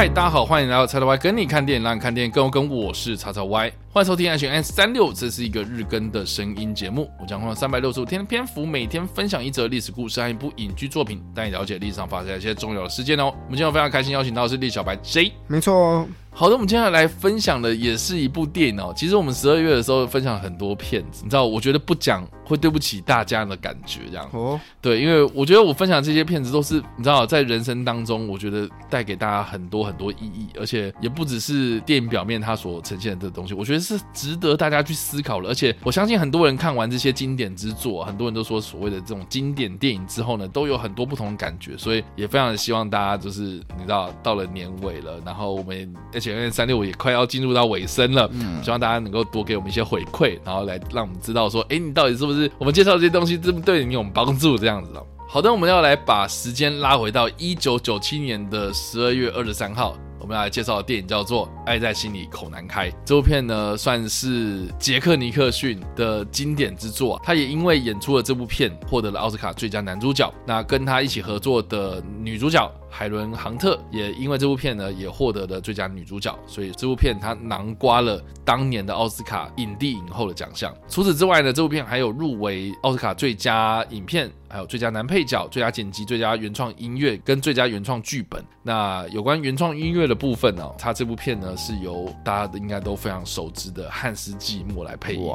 嗨，大家好，欢迎来到叉叉 Y 跟你看电影，让你看电影更有跟。我是叉叉 Y，欢迎收听爱情 S 三六，这是一个日更的声音节目。我将会用三百六十五天的篇幅，每天分享一则历史故事和一部影剧作品，带你了解历史上发生一些重要的事件哦。我们今天非常开心邀请到的是李小白 J，没错。好的，我们接下来分享的也是一部电影哦。其实我们十二月的时候分享了很多片子，你知道，我觉得不讲会对不起大家的感觉，这样哦。对，因为我觉得我分享这些片子都是你知道，在人生当中，我觉得带给大家很多很多意义，而且也不只是电影表面它所呈现的这个东西，我觉得是值得大家去思考的。而且我相信很多人看完这些经典之作，很多人都说所谓的这种经典电影之后呢，都有很多不同的感觉，所以也非常的希望大家就是你知道，到了年尾了，然后我们而且因为三六五也。快要进入到尾声了，嗯，希望大家能够多给我们一些回馈，然后来让我们知道说，哎，你到底是不是我们介绍这些东西，是不是对你有帮助这样子的。好的，我们要来把时间拉回到一九九七年的十二月二十三号，我们要来介绍的电影叫做《爱在心里口难开》。这部片呢，算是杰克尼克逊的经典之作，他也因为演出了这部片，获得了奥斯卡最佳男主角。那跟他一起合作的女主角。海伦·杭特也因为这部片呢，也获得了最佳女主角，所以这部片它囊括了当年的奥斯卡影帝影后的奖项。除此之外呢，这部片还有入围奥斯卡最佳影片，还有最佳男配角、最佳剪辑、最佳原创音乐跟最佳原创剧本。那有关原创音乐的部分呢，它这部片呢是由大家应该都非常熟知的汉斯·季默来配音，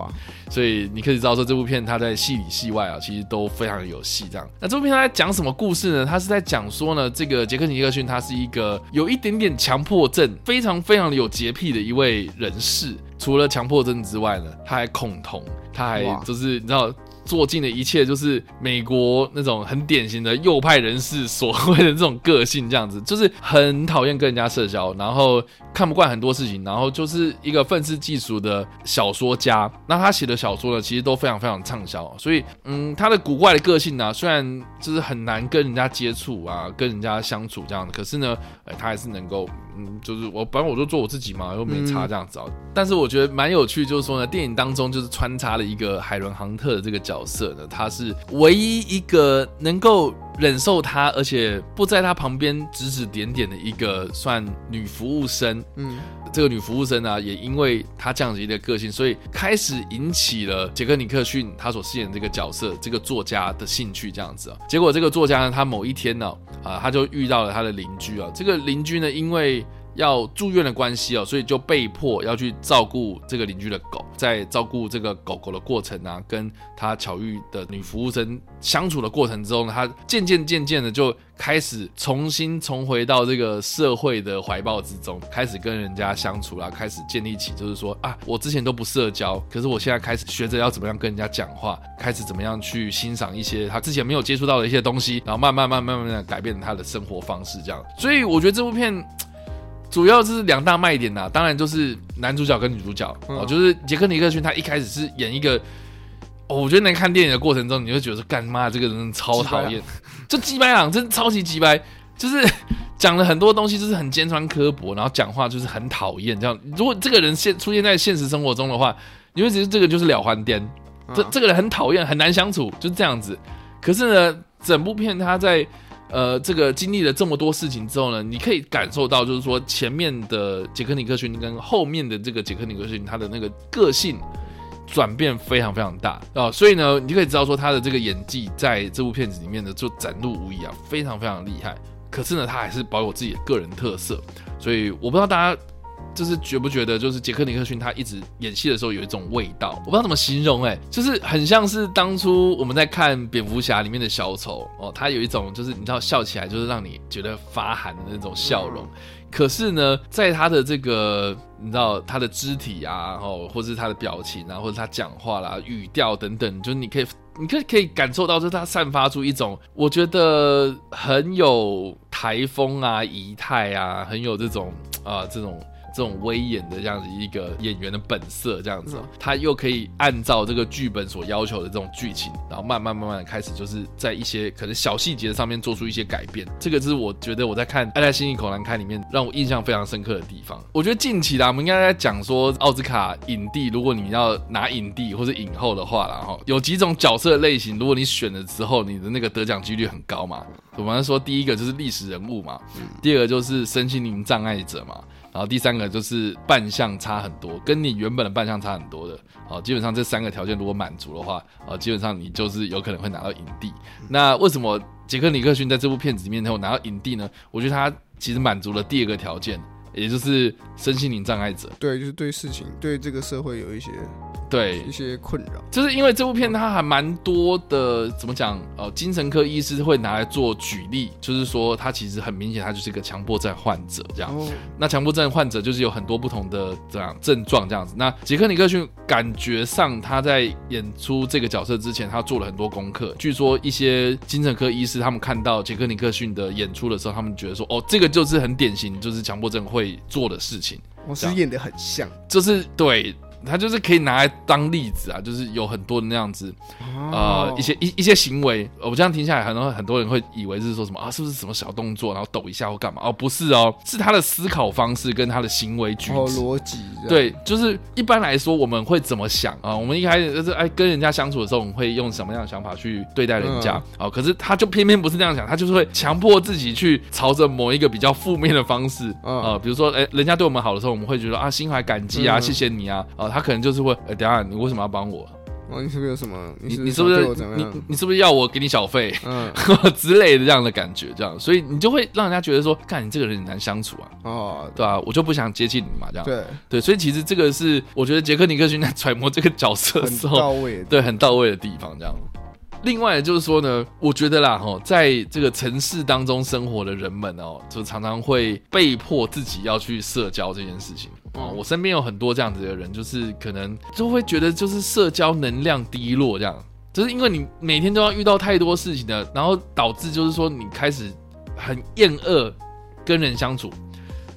所以你可以知道说这部片它在戏里戏外啊，其实都非常有戏。这样，那这部片它在讲什么故事呢？它是在讲说呢，这个。杰克尼克逊他是一个有一点点强迫症，非常非常的有洁癖的一位人士。除了强迫症之外呢，他还恐同，他还就是你知道。做尽的一切就是美国那种很典型的右派人士所谓的这种个性，这样子就是很讨厌跟人家社交，然后看不惯很多事情，然后就是一个愤世嫉俗的小说家。那他写的小说呢，其实都非常非常畅销，所以嗯，他的古怪的个性呢、虽然就是很难跟人家接触啊，跟人家相处这样的，可是呢，哎，他还是能够嗯，就是我反正我就做我自己嘛，又没差这样子啊。但是我觉得蛮有趣，就是说呢，电影当中就是穿插了一个海伦杭特的这个角。角色呢，她是唯一一个能够忍受他，而且不在他旁边指指点点的一个算女服务生。嗯，这个女服务生呢，也因为她这样子一个个性，所以开始引起了杰克尼克逊他所饰演的这个角色这个作家的兴趣。这样子啊，结果这个作家呢，他某一天呢，啊，他就遇到了他的邻居啊，这个邻居呢，因为要住院的关系哦，所以就被迫要去照顾这个邻居的狗。在照顾这个狗狗的过程啊，跟他巧遇的女服务生相处的过程之中呢，他渐渐渐渐的就开始重新重回到这个社会的怀抱之中，开始跟人家相处啦，开始建立起就是说啊，我之前都不社交，可是我现在开始学着要怎么样跟人家讲话，开始怎么样去欣赏一些他之前没有接触到的一些东西，然后慢慢慢慢慢慢的改变他的生活方式，这样。所以我觉得这部片。主要是两大卖点呐、啊，当然就是男主角跟女主角哦，嗯、就是杰克尼克逊他一开始是演一个，哦，我觉得在看电影的过程中，你会觉得说干妈这个人超讨厌，就鸡掰郎真的超级鸡掰，就是 讲了很多东西，就是很尖酸刻薄，然后讲话就是很讨厌这样。如果这个人现出现在现实生活中的话，你会觉得这个就是了还颠，这这个人很讨厌，很难相处，就是这样子。可是呢，整部片他在。呃，这个经历了这么多事情之后呢，你可以感受到，就是说前面的杰克尼克逊跟后面的这个杰克尼克逊，他的那个个性转变非常非常大啊，所以呢，你就可以知道说他的这个演技在这部片子里面呢就展露无遗啊，非常非常厉害。可是呢，他还是保有自己的个人特色，所以我不知道大家。就是觉不觉得，就是杰克尼克逊他一直演戏的时候有一种味道，我不知道怎么形容，哎，就是很像是当初我们在看蝙蝠侠里面的小丑哦，他有一种就是你知道笑起来就是让你觉得发寒的那种笑容，可是呢，在他的这个你知道他的肢体啊，然后，或是他的表情啊，或者他讲话啦、语调等等，就是你可以你可以可以感受到，就是他散发出一种我觉得很有台风啊、仪态啊，很有这种啊这种。这种威严的这样子一个演员的本色，这样子，他又可以按照这个剧本所要求的这种剧情，然后慢慢慢慢的开始，就是在一些可能小细节上面做出一些改变。这个是我觉得我在看《爱在心里口难开》里面让我印象非常深刻的地方。我觉得近期啦，我们应该在讲说奥斯卡影帝，如果你要拿影帝或者影后的话啦，哈，有几种角色类型，如果你选了之后，你的那个得奖几率很高嘛。我们说第一个就是历史人物嘛，第二个就是身心灵障碍者嘛。然后第三个就是扮相差很多，跟你原本的扮相差很多的，哦，基本上这三个条件如果满足的话，啊，基本上你就是有可能会拿到影帝。那为什么杰克尼克逊在这部片子里面能够拿到影帝呢？我觉得他其实满足了第二个条件，也就是身心灵障碍者。对，就是对事情、对这个社会有一些。对一些困扰，就是因为这部片它还蛮多的，怎么讲？呃，精神科医师会拿来做举例，就是说他其实很明显，他就是一个强迫症患者这样。哦、那强迫症患者就是有很多不同的这样症状这样子。那杰克尼克逊感觉上他在演出这个角色之前，他做了很多功课。据说一些精神科医师他们看到杰克尼克逊的演出的时候，他们觉得说，哦，这个就是很典型，就是强迫症会做的事情。我是演的很像，就是对。他就是可以拿来当例子啊，就是有很多的那样子，呃，一些一一些行为，我这样听下来，很多很多人会以为是说什么啊，是不是什么小动作，然后抖一下或干嘛？哦，不是哦，是他的思考方式跟他的行为举止逻辑。对，就是一般来说我们会怎么想啊？我们一开始就是哎跟人家相处的时候，我们会用什么样的想法去对待人家？哦，可是他就偏偏不是那样想，他就是会强迫自己去朝着某一个比较负面的方式啊，比如说哎，人家对我们好的时候，我们会觉得啊心怀感激啊，谢谢你啊，啊。他可能就是会，呃，等下你为什么要帮我？哦，你是不是有什么？你你是不是你你是不是要我给你小费？嗯，之类的这样的感觉，这样，所以你就会让人家觉得说，看你这个人很难相处啊。哦，对啊，我就不想接近你嘛，这样。对对，所以其实这个是我觉得杰克尼克逊在揣摩这个角色的时候，到位，对，很到位的地方，这样。另外就是说呢，我觉得啦，哈，在这个城市当中生活的人们哦，就常常会被迫自己要去社交这件事情哦。我身边有很多这样子的人，就是可能就会觉得就是社交能量低落，这样，就是因为你每天都要遇到太多事情的，然后导致就是说你开始很厌恶跟人相处。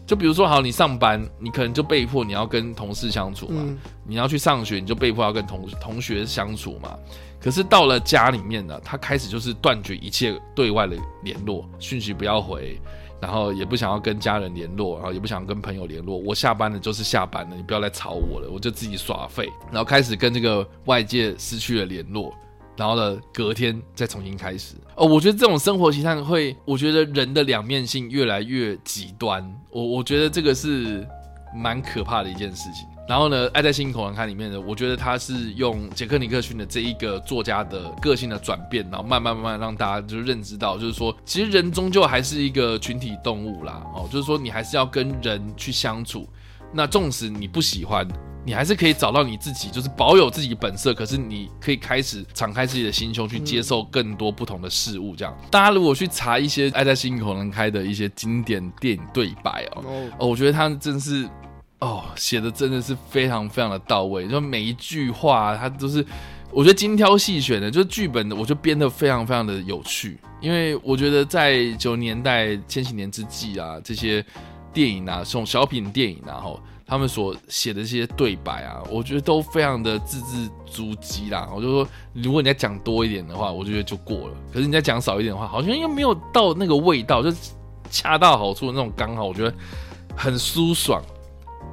就比如说，好，你上班，你可能就被迫你要跟同事相处嘛；你要去上学，你就被迫要跟同同学相处嘛。可是到了家里面呢，他开始就是断绝一切对外的联络，讯息不要回，然后也不想要跟家人联络，然后也不想跟朋友联络。我下班了就是下班了，你不要来吵我了，我就自己耍废，然后开始跟这个外界失去了联络，然后呢，隔天再重新开始。哦，我觉得这种生活形态会，我觉得人的两面性越来越极端。我我觉得这个是蛮可怕的一件事情。然后呢，《爱在心里口难开》里面呢，我觉得他是用杰克尼克逊的这一个作家的个性的转变，然后慢慢慢慢让大家就认知到，就是说，其实人终究还是一个群体动物啦。哦，就是说，你还是要跟人去相处。那纵使你不喜欢，你还是可以找到你自己，就是保有自己本色。可是你可以开始敞开自己的心胸，去接受更多不同的事物。这样，大家如果去查一些《爱在心口难开》的一些经典电影对白哦，哦，我觉得他真是。哦，写的真的是非常非常的到位，就每一句话，它都是我觉得精挑细选的，就是剧本的，我就编的非常非常的有趣。因为我觉得在九十年代、千禧年之际啊，这些电影啊，这种小品电影啊，哈，他们所写的这些对白啊，我觉得都非常的字字珠玑啦。我就说，如果你再讲多一点的话，我就觉得就过了；可是你再讲少一点的话，好像又没有到那个味道，就恰到好处的那种刚好，我觉得很舒爽。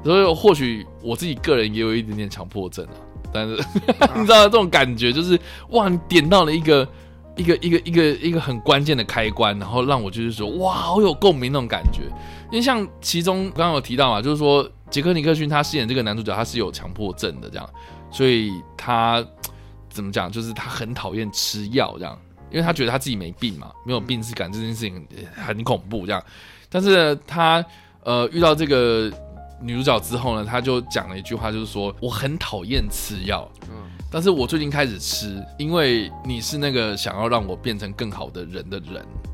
所以或许我自己个人也有一点点强迫症啊，但是 你知道这种感觉就是哇，你点到了一个一个一个一个一个很关键的开关，然后让我就是说哇，好有共鸣那种感觉。因为像其中刚刚有提到嘛，就是说杰克尼克逊他饰演这个男主角，他是有强迫症的这样，所以他怎么讲，就是他很讨厌吃药这样，因为他觉得他自己没病嘛，没有病耻感这件事情很恐怖这样。但是他呃遇到这个。女主角之后呢，他就讲了一句话，就是说我很讨厌吃药，嗯，但是我最近开始吃，因为你是那个想要让我变成更好的人的人，嗯，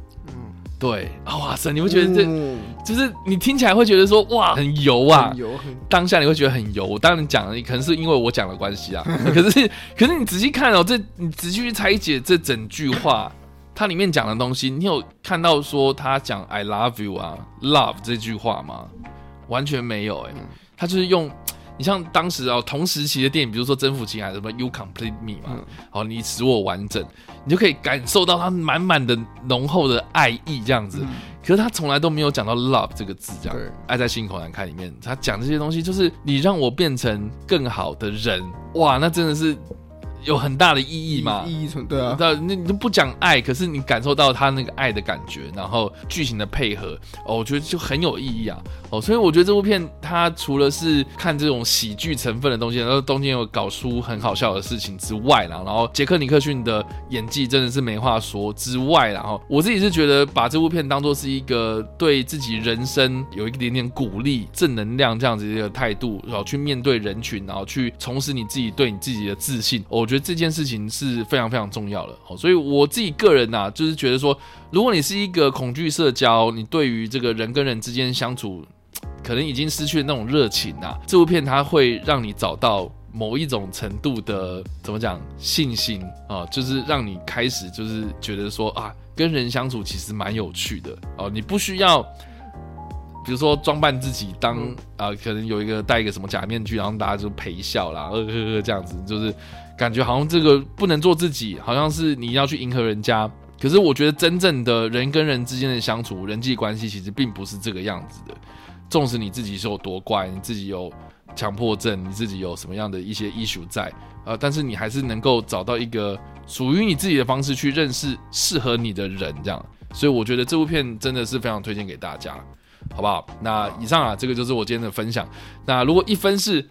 对，啊，哇塞，你会觉得这、嗯、就是你听起来会觉得说哇很油啊，很油，很当下你会觉得很油。我当然讲了，可能是因为我讲的关系啊，可是可是你仔细看哦，这你仔细去拆解这整句话，它里面讲的东西，你有看到说他讲 I love you 啊，love 这句话吗？完全没有哎、他就是用。你像当时啊，同时期的电影，比如说《征服情海》什么《You Complete Me》嘛，好、嗯，你使我完整，你就可以感受到他满满的浓厚的爱意这样子。嗯、可是他从来都没有讲到 “love” 这个字，这样。《爱在心口难开》里面，他讲这些东西，就是你让我变成更好的人，哇，那真的是。有很大的意义嘛？意义存对啊，那你都不讲爱，可是你感受到他那个爱的感觉，然后剧情的配合，哦，我觉得就很有意义啊。哦，所以我觉得这部片它除了是看这种喜剧成分的东西，然后中间有搞出很好笑的事情之外啦，然后杰克尼克逊的演技真的是没话说之外，然后我自己是觉得把这部片当做是一个对自己人生有一点点鼓励、正能量这样子的一个态度，然后去面对人群，然后去重拾你自己对你自己的自信。我觉得这件事情是非常非常重要的。哦，所以我自己个人呐，就是觉得说，如果你是一个恐惧社交，你对于这个人跟人之间相处。可能已经失去了那种热情啊！这部片它会让你找到某一种程度的怎么讲信心啊，就是让你开始就是觉得说啊，跟人相处其实蛮有趣的哦。你不需要，比如说装扮自己当啊，可能有一个戴一个什么假面具，然后大家就陪笑啦，呃呵呵这样子，就是感觉好像这个不能做自己，好像是你要去迎合人家。可是我觉得真正的人跟人之间的相处、人际关系，其实并不是这个样子的。纵使你自己是有多怪，你自己有强迫症，你自己有什么样的一些依属在，呃，但是你还是能够找到一个属于你自己的方式去认识适合你的人，这样。所以我觉得这部片真的是非常推荐给大家，好不好？那以上啊，这个就是我今天的分享。那如果一分是，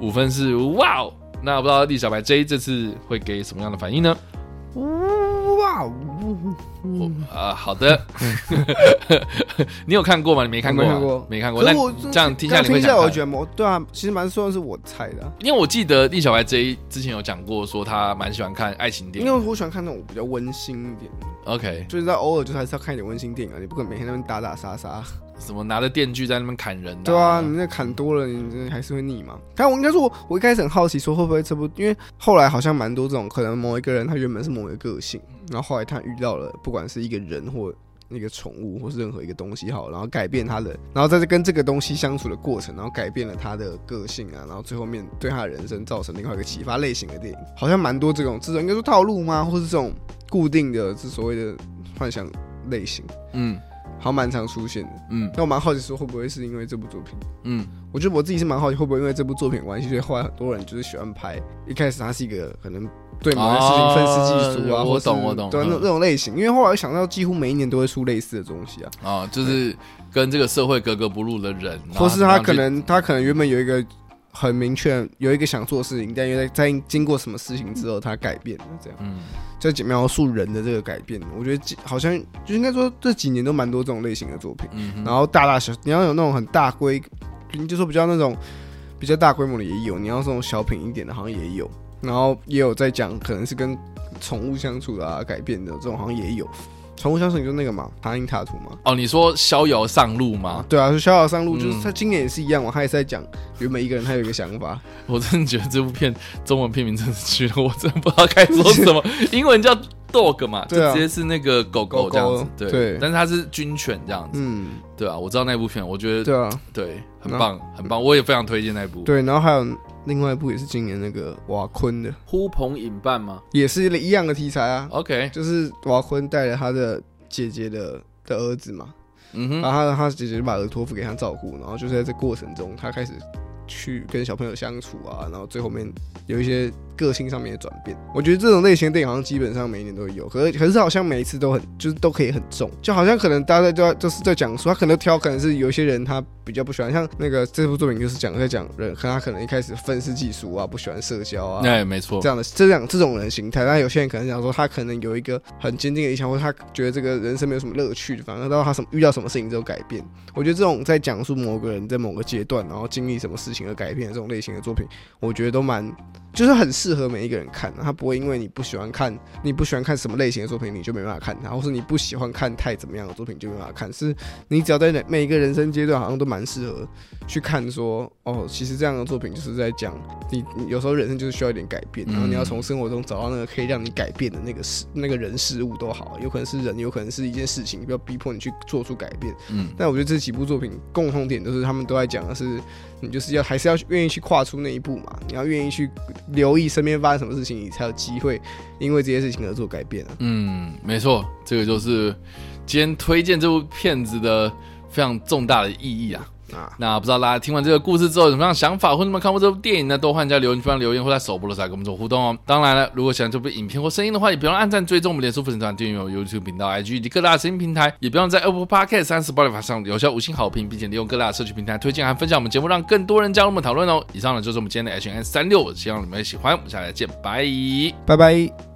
五分是哇哦，那不知道李小白 J 这次会给什么样的反应呢？哇哦，啊，好的，你有看过吗？你没看过，没看过，没看过。那这样听下来，听下来，我觉得，对啊，其实蛮说的是我猜的，因为我记得李小白 J 之前有讲过，说他蛮喜欢看爱情电影，因为我喜欢看那种比较温馨一点。OK，就是在偶尔就还是要看一点温馨电影啊，你不可能每天在那边打打杀杀。什么拿着电锯在那边砍人？对啊，你那砍多了，你还是会腻嘛。但我应该说我，我一开始很好奇，说会不会这部，因为后来好像蛮多这种，可能某一个人他原本是某一个个性，然后后来他遇到了，不管是一个人或那个宠物，或是任何一个东西好，然后改变他的，然后在这跟这个东西相处的过程，然后改变了他的个性啊，然后最后面对他的人生造成另外一个启发类型的电影，好像蛮多这种这种应该说套路吗？或是这种固定的，是所谓的幻想类型，嗯。好像蛮常出现的，嗯，那我蛮好奇说会不会是因为这部作品，嗯，我觉得我自己是蛮好奇会不会因为这部作品关系，所以后来很多人就是喜欢拍，一开始他是一个可能对某件事情愤世嫉俗啊，我懂我懂，对那那种类型，因为后来想到几乎每一年都会出类似的东西啊，啊，就是跟这个社会格格不入的人，或是他可能他可能原本有一个很明确有一个想做的事情，但因为在经过什么事情之后他改变了这样，嗯。在描述人的这个改变，我觉得好像就应该说这几年都蛮多这种类型的作品。嗯，然后大大小你要有那种很大规，你就说比较那种比较大规模的也有，你要这种小品一点的，好像也有。然后也有在讲可能是跟宠物相处啊改变的这种，好像也有。宠物相处你就那个嘛，塔因塔图嘛。哦，你说逍遥上路吗？对啊，是逍遥上路，就是他今年也是一样嘛，他也是在讲，原本一个人他有一个想法。我真的觉得这部片中文片名真的是去了，我真的不知道该说什么。英文叫 dog 嘛，就直接是那个狗狗这样子。对，但是它是军犬这样子。嗯，对啊，我知道那部片，我觉得对啊，对，很棒，很棒，我也非常推荐那部。对，然后还有。另外一部也是今年那个瓦昆的呼朋引伴吗？也是一样的题材啊。OK，就是瓦昆带了他的姐姐的的儿子嘛，嗯哼，然后他他姐姐就把儿子托付给他照顾，然后就是在这过程中，他开始去跟小朋友相处啊，然后最后面有一些。个性上面的转变，我觉得这种类型的电影好像基本上每一年都会有，可是可是好像每一次都很就是都可以很重，就好像可能大家都在就是在讲说他可能挑可能是有一些人他比较不喜欢，像那个这部作品就是讲在讲人，可能他可能一开始愤世嫉俗啊，不喜欢社交啊，哎，没错，这样的这样这种人形态，但有些人可能讲说他可能有一个很坚定的理想，或者他觉得这个人生没有什么乐趣，反正到他什么遇到什么事情之后改变。我觉得这种在讲述某个人在某个阶段然后经历什么事情而改变的这种类型的作品，我觉得都蛮就是很适适合每一个人看，他不会因为你不喜欢看，你不喜欢看什么类型的作品，你就没办法看它，或是你不喜欢看太怎么样的作品就没办法看。是你只要在每一个人生阶段，好像都蛮适合去看说，哦，其实这样的作品就是在讲你，你有时候人生就是需要一点改变，然后你要从生活中找到那个可以让你改变的那个事、那个人事物都好，有可能是人，有可能是一件事情，不要逼迫你去做出改变。嗯，但我觉得这几部作品共同点都是他们都在讲的是，你就是要还是要愿意去跨出那一步嘛，你要愿意去留意身边发生什么事情，你才有机会因为这些事情而做改变啊。嗯，没错，这个就是今天推荐这部片子的非常重大的意义啊。啊，那不知道大家听完这个故事之后有什么样的想法，或者有没有看过这部电影呢？都欢迎在留言区留言，或在首播的时候跟我们做互动哦。当然了，如果喜欢这部影片或声音的话，也别忘按赞、追踪我们脸书粉丝团、订阅我 YouTube 频道、IG 以及各大声音平台，也别忘在 Apple Podcast 三十 Spotify 上留下五星好评，并且利用各大社区平台推荐和分享我们节目，让更多人加入我们讨论哦。以上呢就是我们今天的 H N 三六希望你们会喜欢。我们下来见，拜拜拜拜。